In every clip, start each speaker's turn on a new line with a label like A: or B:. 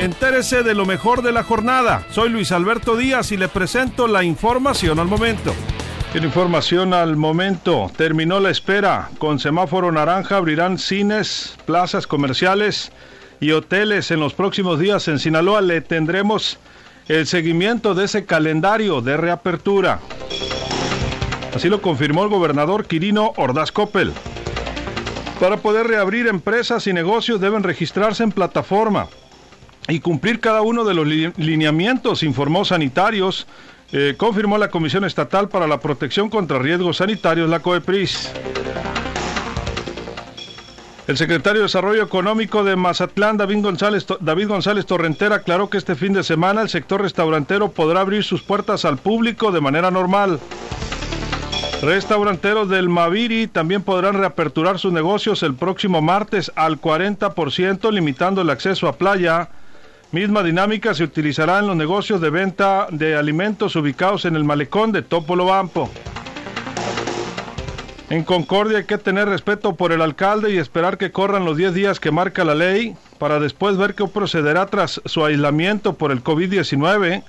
A: Entérese de lo mejor de la jornada. Soy Luis Alberto Díaz y le presento la información al momento. En información al momento, terminó la espera. Con semáforo naranja abrirán cines, plazas comerciales y hoteles en los próximos días. En Sinaloa le tendremos el seguimiento de ese calendario de reapertura. Así lo confirmó el gobernador Quirino Ordaz Coppel. Para poder reabrir empresas y negocios deben registrarse en plataforma y cumplir cada uno de los lineamientos, informó sanitarios, eh, confirmó la Comisión Estatal para la Protección contra Riesgos Sanitarios, la COEPRIS. El secretario de Desarrollo Económico de Mazatlán, David González, David González Torrentera, aclaró que este fin de semana el sector restaurantero podrá abrir sus puertas al público de manera normal. Restauranteros del Maviri también podrán reaperturar sus negocios el próximo martes al 40%, limitando el acceso a playa Misma dinámica se utilizará en los negocios de venta de alimentos ubicados en el malecón de Topolobampo. En Concordia hay que tener respeto por el alcalde y esperar que corran los 10 días que marca la ley para después ver qué procederá tras su aislamiento por el COVID-19.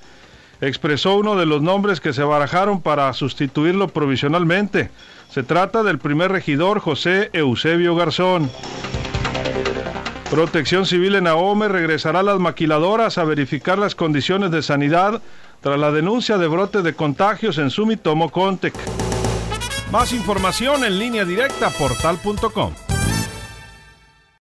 A: Expresó uno de los nombres que se barajaron para sustituirlo provisionalmente. Se trata del primer regidor José Eusebio Garzón. Protección Civil en Ahome regresará a las maquiladoras a verificar las condiciones de sanidad tras la denuncia de brote de contagios en Sumitomo Contec. Más información en línea directa portal.com.